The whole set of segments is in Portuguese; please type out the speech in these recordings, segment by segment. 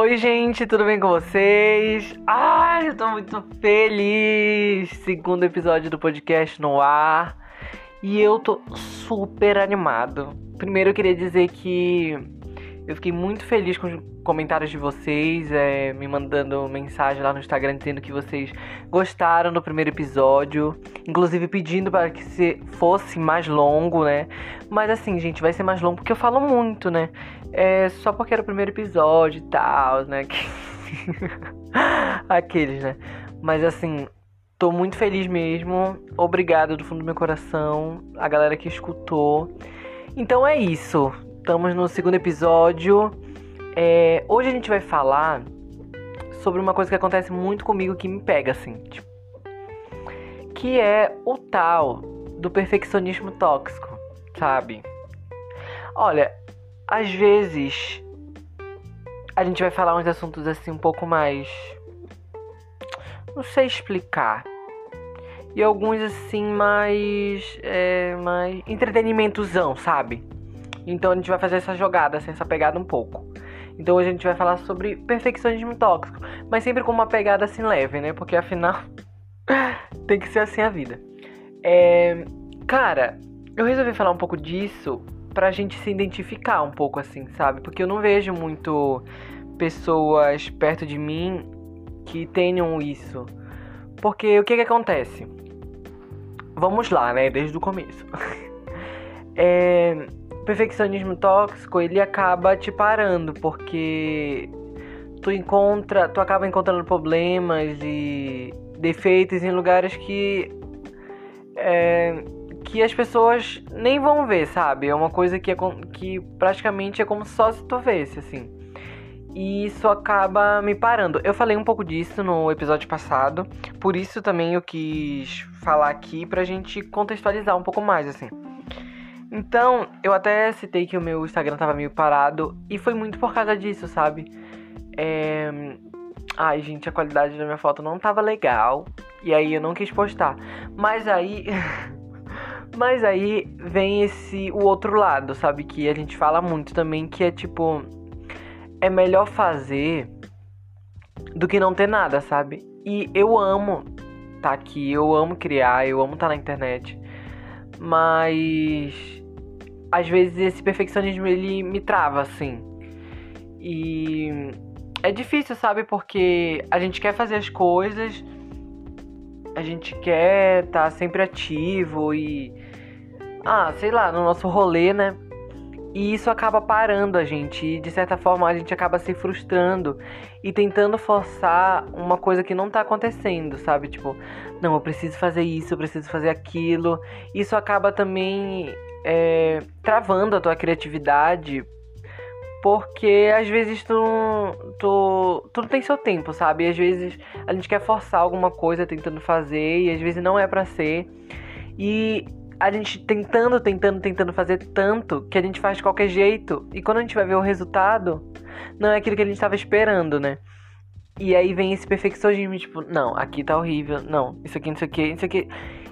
Oi, gente, tudo bem com vocês? Ai, eu tô muito feliz! Segundo episódio do podcast no ar. E eu tô super animado. Primeiro eu queria dizer que eu fiquei muito feliz com os comentários de vocês, é, me mandando mensagem lá no Instagram dizendo que vocês gostaram do primeiro episódio, inclusive pedindo para que se fosse mais longo, né? Mas assim, gente, vai ser mais longo porque eu falo muito, né? É só porque era o primeiro episódio e tal, né? Aqueles, né? Mas assim, tô muito feliz mesmo. Obrigado do fundo do meu coração, a galera que escutou. Então é isso. Estamos no segundo episódio. É, hoje a gente vai falar sobre uma coisa que acontece muito comigo que me pega assim, tipo, que é o tal do perfeccionismo tóxico, sabe? Olha, às vezes a gente vai falar uns assuntos assim um pouco mais não sei explicar. E alguns assim mais é, mais entretenimentozão, sabe? Então a gente vai fazer essa jogada, assim, essa pegada um pouco. Então hoje a gente vai falar sobre perfeccionismo tóxico, mas sempre com uma pegada assim leve, né? Porque afinal tem que ser assim a vida. É... Cara, eu resolvi falar um pouco disso pra gente se identificar um pouco assim, sabe? Porque eu não vejo muito pessoas perto de mim que tenham isso. Porque o que que acontece? Vamos lá, né? Desde o começo. é perfeccionismo tóxico, ele acaba te parando, porque tu encontra, tu acaba encontrando problemas e defeitos em lugares que é, que as pessoas nem vão ver, sabe? É uma coisa que, é, que praticamente é como só se tu vesse, assim. E isso acaba me parando. Eu falei um pouco disso no episódio passado, por isso também eu quis falar aqui pra gente contextualizar um pouco mais, assim. Então, eu até citei que o meu Instagram tava meio parado e foi muito por causa disso, sabe? É... Ai, gente, a qualidade da minha foto não tava legal e aí eu não quis postar. Mas aí. Mas aí vem esse o outro lado, sabe? Que a gente fala muito também, que é tipo. É melhor fazer do que não ter nada, sabe? E eu amo tá aqui, eu amo criar, eu amo estar tá na internet. Mas às vezes esse perfeccionismo ele me trava assim. E é difícil, sabe? Porque a gente quer fazer as coisas, a gente quer estar tá sempre ativo e ah, sei lá, no nosso rolê, né? E isso acaba parando a gente, e de certa forma a gente acaba se frustrando e tentando forçar uma coisa que não tá acontecendo, sabe? Tipo, não, eu preciso fazer isso, eu preciso fazer aquilo. Isso acaba também é, travando a tua criatividade, porque às vezes tu, tu, tu não tem seu tempo, sabe? E às vezes a gente quer forçar alguma coisa tentando fazer e às vezes não é para ser. E a gente tentando, tentando, tentando fazer tanto que a gente faz de qualquer jeito. E quando a gente vai ver o resultado, não é aquilo que a gente estava esperando, né? E aí vem esse perfeccionismo, tipo, não, aqui tá horrível, não, isso aqui, isso aqui, isso aqui.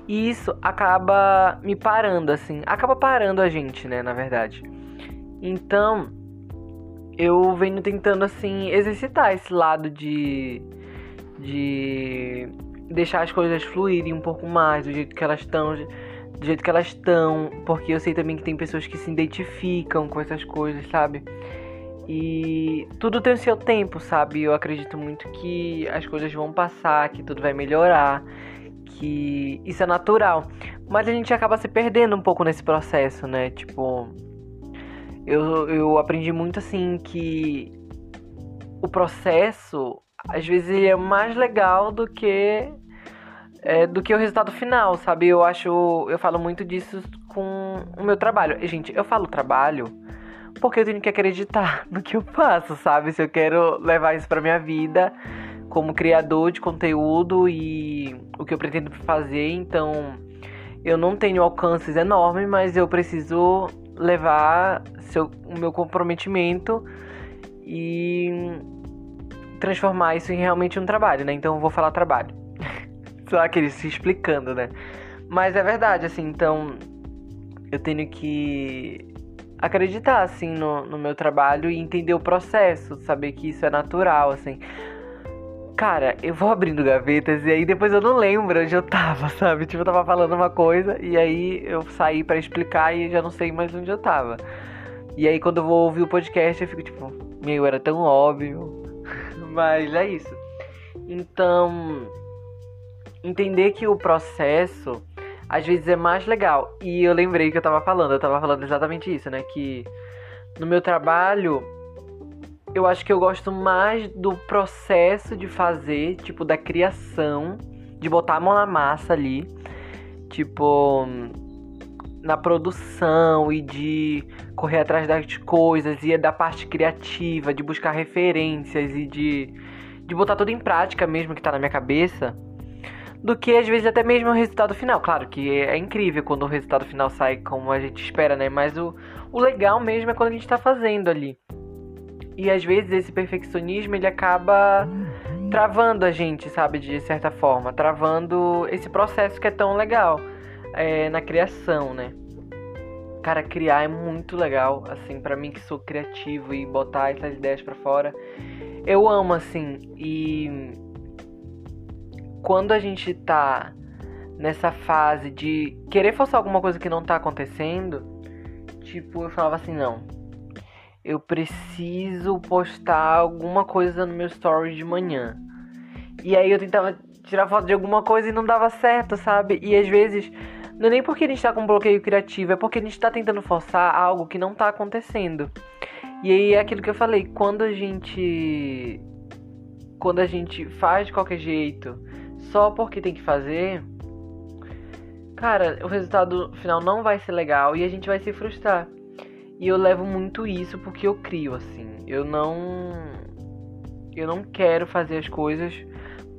E isso acaba me parando, assim. Acaba parando a gente, né, na verdade. Então, eu venho tentando, assim, exercitar esse lado de. de. deixar as coisas fluírem um pouco mais do jeito que elas estão. Do jeito que elas estão. Porque eu sei também que tem pessoas que se identificam com essas coisas, sabe? E tudo tem o seu tempo, sabe? Eu acredito muito que as coisas vão passar, que tudo vai melhorar que isso é natural. Mas a gente acaba se perdendo um pouco nesse processo, né? Tipo, eu, eu aprendi muito assim que o processo às vezes é mais legal do que é, do que o resultado final, sabe? Eu acho, eu falo muito disso com o meu trabalho. E, gente, eu falo trabalho porque eu tenho que acreditar no que eu faço, sabe? Se eu quero levar isso para minha vida, como criador de conteúdo e o que eu pretendo fazer, então eu não tenho alcances enormes, mas eu preciso levar seu, o meu comprometimento e transformar isso em realmente um trabalho, né? Então eu vou falar trabalho. Só aquele se explicando, né? Mas é verdade, assim, então eu tenho que acreditar, assim, no, no meu trabalho e entender o processo, saber que isso é natural, assim. Cara, eu vou abrindo gavetas e aí depois eu não lembro onde eu tava, sabe? Tipo, eu tava falando uma coisa e aí eu saí para explicar e já não sei mais onde eu tava. E aí quando eu vou ouvir o podcast eu fico tipo, meu, era tão óbvio. Mas é isso. Então, entender que o processo às vezes é mais legal. E eu lembrei que eu tava falando, eu tava falando exatamente isso, né? Que no meu trabalho, eu acho que eu gosto mais do processo de fazer, tipo, da criação, de botar a mão na massa ali, tipo, na produção e de correr atrás das coisas e da parte criativa, de buscar referências e de, de botar tudo em prática mesmo que tá na minha cabeça do que às vezes até mesmo o resultado final. Claro que é incrível quando o resultado final sai como a gente espera, né? Mas o, o legal mesmo é quando a gente tá fazendo ali. E às vezes esse perfeccionismo ele acaba travando a gente, sabe? De certa forma, travando esse processo que é tão legal é, na criação, né? Cara, criar é muito legal, assim, para mim que sou criativo e botar essas ideias para fora. Eu amo, assim, e quando a gente tá nessa fase de querer forçar alguma coisa que não tá acontecendo, tipo, eu falava assim, não. Eu preciso postar alguma coisa no meu story de manhã. E aí eu tentava tirar foto de alguma coisa e não dava certo, sabe? E às vezes não é nem porque a gente tá com bloqueio criativo, é porque a gente tá tentando forçar algo que não tá acontecendo. E aí é aquilo que eu falei, quando a gente quando a gente faz de qualquer jeito, só porque tem que fazer, cara, o resultado final não vai ser legal e a gente vai se frustrar. E eu levo muito isso porque eu crio assim. Eu não eu não quero fazer as coisas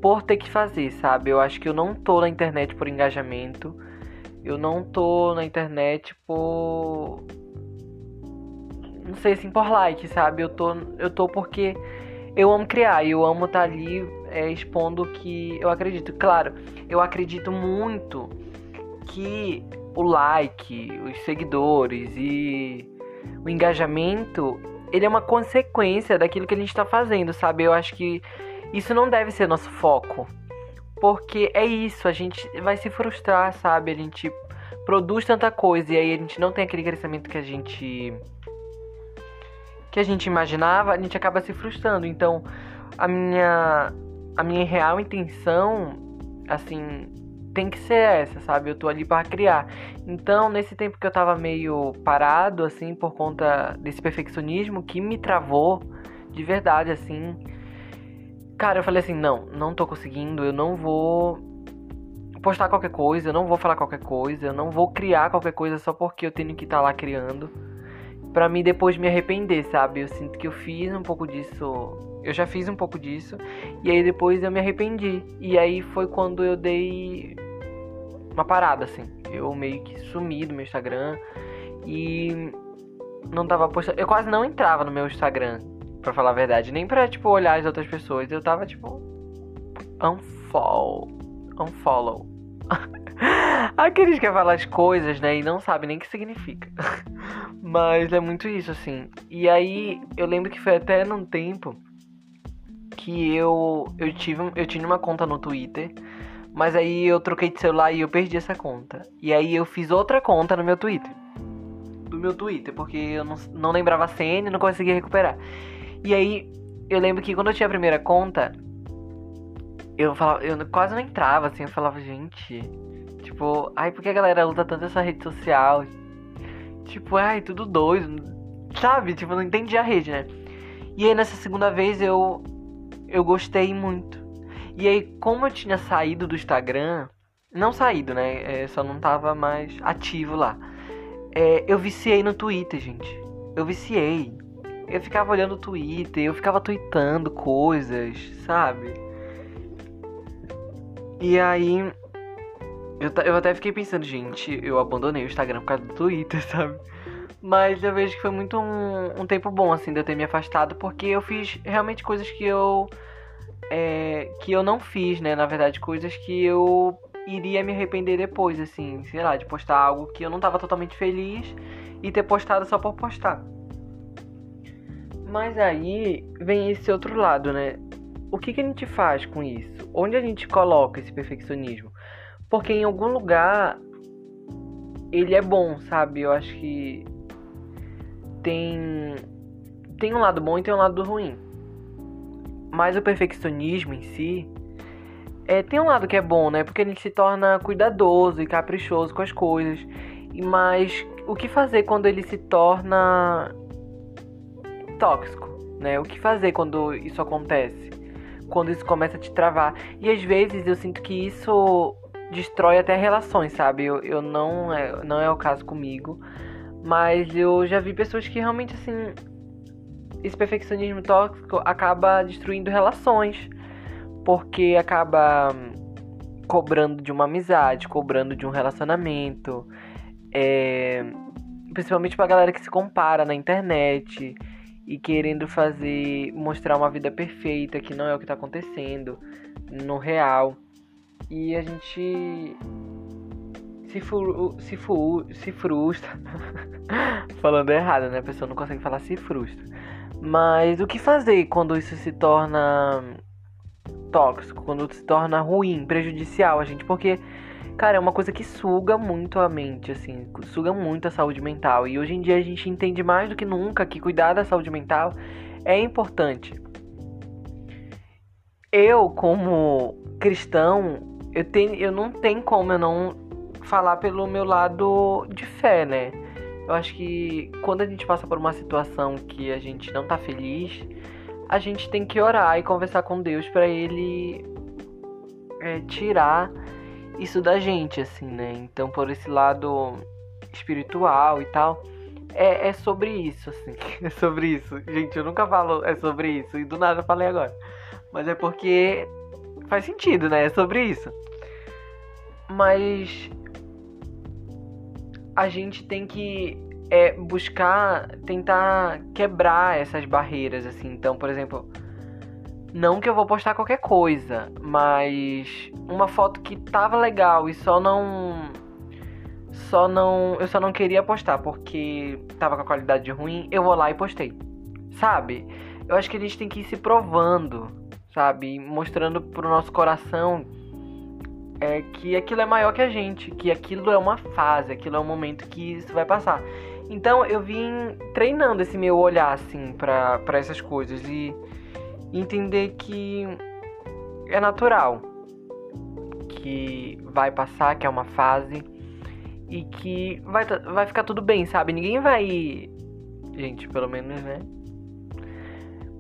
por ter que fazer, sabe? Eu acho que eu não tô na internet por engajamento. Eu não tô na internet por não sei assim por like, sabe? Eu tô eu tô porque eu amo criar, eu amo estar tá ali é, expondo que eu acredito. Claro, eu acredito muito que o like, os seguidores e o engajamento, ele é uma consequência daquilo que a gente está fazendo, sabe? Eu acho que isso não deve ser nosso foco. Porque é isso, a gente vai se frustrar, sabe? A gente produz tanta coisa e aí a gente não tem aquele crescimento que a gente que a gente imaginava, a gente acaba se frustrando. Então, a minha a minha real intenção, assim, tem que ser essa, sabe? Eu tô ali para criar. Então, nesse tempo que eu tava meio parado, assim, por conta desse perfeccionismo que me travou de verdade, assim. Cara, eu falei assim: não, não tô conseguindo, eu não vou postar qualquer coisa, eu não vou falar qualquer coisa, eu não vou criar qualquer coisa só porque eu tenho que estar tá lá criando. Pra mim depois me arrepender, sabe? Eu sinto que eu fiz um pouco disso eu já fiz um pouco disso. E aí depois eu me arrependi. E aí foi quando eu dei uma parada, assim. Eu meio que sumi do meu Instagram. E não tava postando. Eu quase não entrava no meu Instagram, pra falar a verdade. Nem pra, tipo, olhar as outras pessoas. Eu tava, tipo. Unfollow. Unfollow. Aqueles que falar as coisas, né? E não sabem nem o que significa. Mas é muito isso, assim. E aí, eu lembro que foi até num tempo que eu eu tive eu tinha uma conta no Twitter, mas aí eu troquei de celular e eu perdi essa conta. E aí eu fiz outra conta no meu Twitter. Do meu Twitter, porque eu não, não lembrava a senha e não conseguia recuperar. E aí eu lembro que quando eu tinha a primeira conta, eu falava, eu quase não entrava assim, eu falava, gente, tipo, ai, por que a galera usa tanto essa rede social? Tipo, ai, tudo doido, sabe? Tipo, não entendi a rede, né? E aí nessa segunda vez eu eu gostei muito. E aí, como eu tinha saído do Instagram, não saído, né? É, só não tava mais ativo lá. É, eu viciei no Twitter, gente. Eu viciei. Eu ficava olhando o Twitter, eu ficava tweetando coisas, sabe? E aí. Eu, eu até fiquei pensando, gente, eu abandonei o Instagram por causa do Twitter, sabe? Mas eu vejo que foi muito um, um tempo bom, assim, de eu ter me afastado, porque eu fiz realmente coisas que eu. É, que eu não fiz, né? Na verdade, coisas que eu iria me arrepender depois, assim, sei lá, de postar algo que eu não tava totalmente feliz e ter postado só por postar. Mas aí vem esse outro lado, né? O que, que a gente faz com isso? Onde a gente coloca esse perfeccionismo? Porque em algum lugar ele é bom, sabe? Eu acho que tem tem um lado bom e tem um lado ruim. Mas o perfeccionismo em si é, tem um lado que é bom, né? Porque gente se torna cuidadoso e caprichoso com as coisas. Mas o que fazer quando ele se torna tóxico, né? O que fazer quando isso acontece? Quando isso começa a te travar. E às vezes eu sinto que isso destrói até relações, sabe? Eu, eu não, é, não é o caso comigo. Mas eu já vi pessoas que realmente, assim. Esse perfeccionismo tóxico acaba destruindo relações. Porque acaba cobrando de uma amizade, cobrando de um relacionamento. É, principalmente pra galera que se compara na internet e querendo fazer mostrar uma vida perfeita que não é o que está acontecendo no real e a gente se fu se, fu se frustra falando errado né a pessoa não consegue falar se frustra mas o que fazer quando isso se torna tóxico quando se torna ruim prejudicial a gente porque Cara, é uma coisa que suga muito a mente, assim, suga muito a saúde mental. E hoje em dia a gente entende mais do que nunca que cuidar da saúde mental é importante. Eu, como cristão, eu, tenho, eu não tenho como eu não falar pelo meu lado de fé, né? Eu acho que quando a gente passa por uma situação que a gente não tá feliz, a gente tem que orar e conversar com Deus para ele é, tirar isso da gente, assim, né? Então, por esse lado espiritual e tal, é, é sobre isso, assim. É sobre isso. Gente, eu nunca falo é sobre isso, e do nada falei agora. Mas é porque faz sentido, né? É sobre isso. Mas a gente tem que é, buscar, tentar quebrar essas barreiras, assim. Então, por exemplo não que eu vou postar qualquer coisa, mas uma foto que tava legal e só não só não, eu só não queria postar porque tava com a qualidade ruim, eu vou lá e postei. Sabe? Eu acho que a gente tem que ir se provando, sabe? Mostrando pro nosso coração é que aquilo é maior que a gente, que aquilo é uma fase, aquilo é um momento que isso vai passar. Então eu vim treinando esse meu olhar assim para essas coisas e entender que é natural, que vai passar, que é uma fase e que vai, vai ficar tudo bem, sabe? Ninguém vai. Gente, pelo menos, né?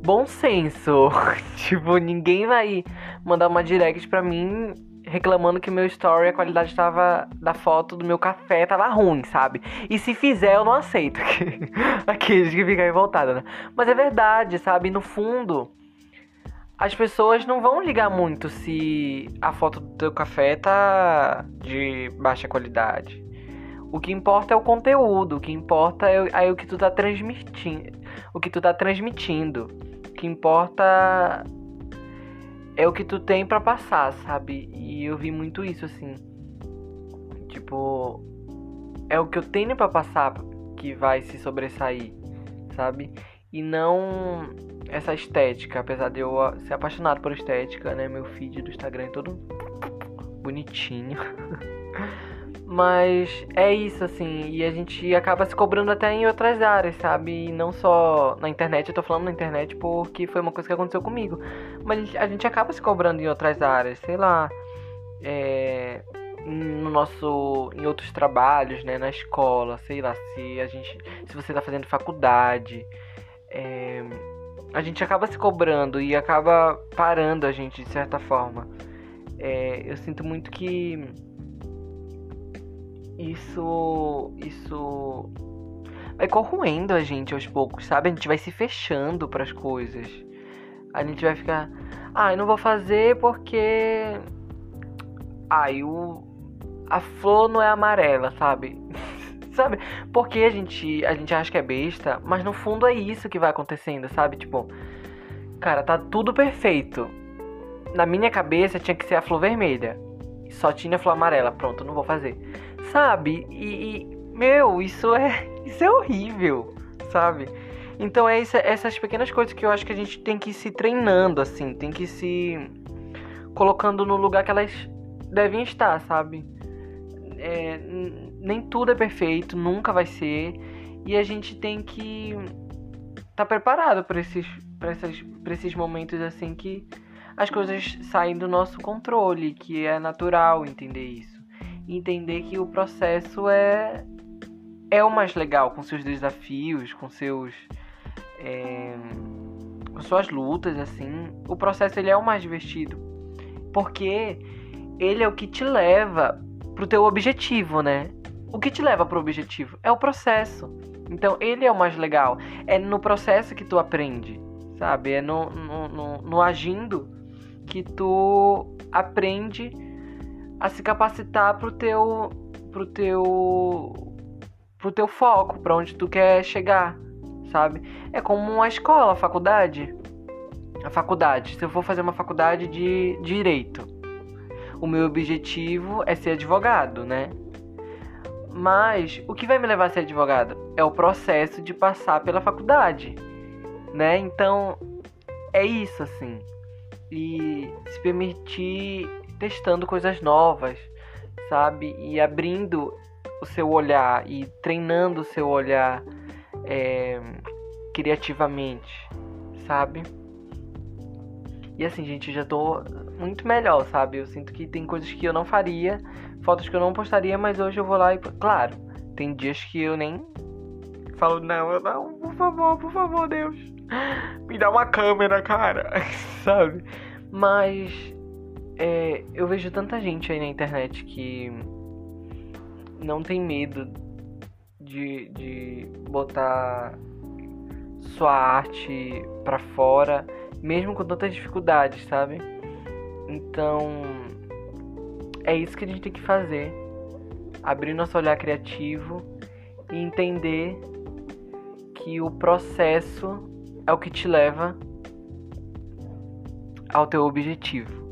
Bom senso. tipo, ninguém vai mandar uma direct pra mim reclamando que meu story, a qualidade tava da foto do meu café tava ruim, sabe? E se fizer, eu não aceito. Aqueles que ficam revoltados, né? Mas é verdade, sabe? No fundo, as pessoas não vão ligar muito se a foto do teu café tá de baixa qualidade. O que importa é o conteúdo, o que importa é, é o que tu tá transmitindo, o que tu tá transmitindo. O que importa é o que tu tem para passar, sabe? E eu vi muito isso assim. Tipo, é o que eu tenho para passar que vai se sobressair, sabe? E não essa estética, apesar de eu ser apaixonado por estética, né? Meu feed do Instagram é todo bonitinho. Mas é isso, assim, e a gente acaba se cobrando até em outras áreas, sabe? E não só na internet, eu tô falando na internet porque foi uma coisa que aconteceu comigo. Mas a gente acaba se cobrando em outras áreas, sei lá. É, no nosso em outros trabalhos, né, na escola, sei lá, se a gente se você tá fazendo faculdade, é, a gente acaba se cobrando e acaba parando a gente de certa forma. É, eu sinto muito que isso isso vai corroendo a gente aos poucos, sabe? A gente vai se fechando para as coisas. A gente vai ficar, ah, eu não vou fazer porque ai, ah, o a flor não é amarela, sabe? sabe? Porque a gente, a gente acha que é besta, mas no fundo é isso que vai acontecendo, sabe? Tipo, cara, tá tudo perfeito. Na minha cabeça tinha que ser a flor vermelha. Só tinha a flor amarela. Pronto, não vou fazer. Sabe? E, e meu, isso é, isso é horrível, sabe? Então é essa, essas pequenas coisas que eu acho que a gente tem que ir se treinando, assim, tem que se colocando no lugar que elas devem estar, sabe? É, nem tudo é perfeito, nunca vai ser, e a gente tem que estar tá preparado para esses, pra esses, pra esses momentos assim que as coisas saem do nosso controle, que é natural entender isso. Entender que o processo é é o mais legal, com seus desafios, com seus é, com suas lutas, assim. O processo ele é o mais divertido, porque ele é o que te leva pro teu objetivo, né? O que te leva pro objetivo é o processo. Então ele é o mais legal. É no processo que tu aprende, sabe? É no, no, no, no agindo que tu aprende a se capacitar pro teu pro teu pro teu foco, para onde tu quer chegar sabe? É como uma escola, a faculdade. A faculdade, se eu for fazer uma faculdade de direito, o meu objetivo é ser advogado, né? Mas o que vai me levar a ser advogado é o processo de passar pela faculdade, né? Então é isso assim. E se permitir testando coisas novas, sabe? E abrindo o seu olhar e treinando o seu olhar é, criativamente, sabe? E assim, gente, já tô muito melhor, sabe? Eu sinto que tem coisas que eu não faria, fotos que eu não postaria, mas hoje eu vou lá e. Claro, tem dias que eu nem falo, não, não, por favor, por favor, Deus, me dá uma câmera, cara, sabe? Mas é, eu vejo tanta gente aí na internet que não tem medo de, de botar sua arte para fora, mesmo com tantas dificuldades, sabe? Então, é isso que a gente tem que fazer. Abrir nosso olhar criativo e entender que o processo é o que te leva ao teu objetivo.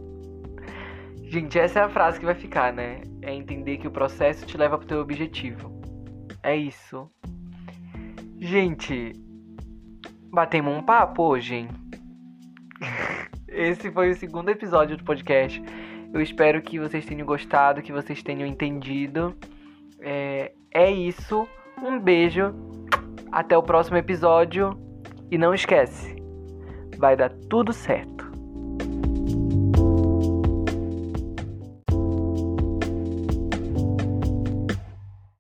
Gente, essa é a frase que vai ficar, né? É entender que o processo te leva pro teu objetivo. É isso. Gente, batemos um papo hoje, hein? Esse foi o segundo episódio do podcast. Eu espero que vocês tenham gostado, que vocês tenham entendido. É, é isso. Um beijo. Até o próximo episódio. E não esquece, vai dar tudo certo.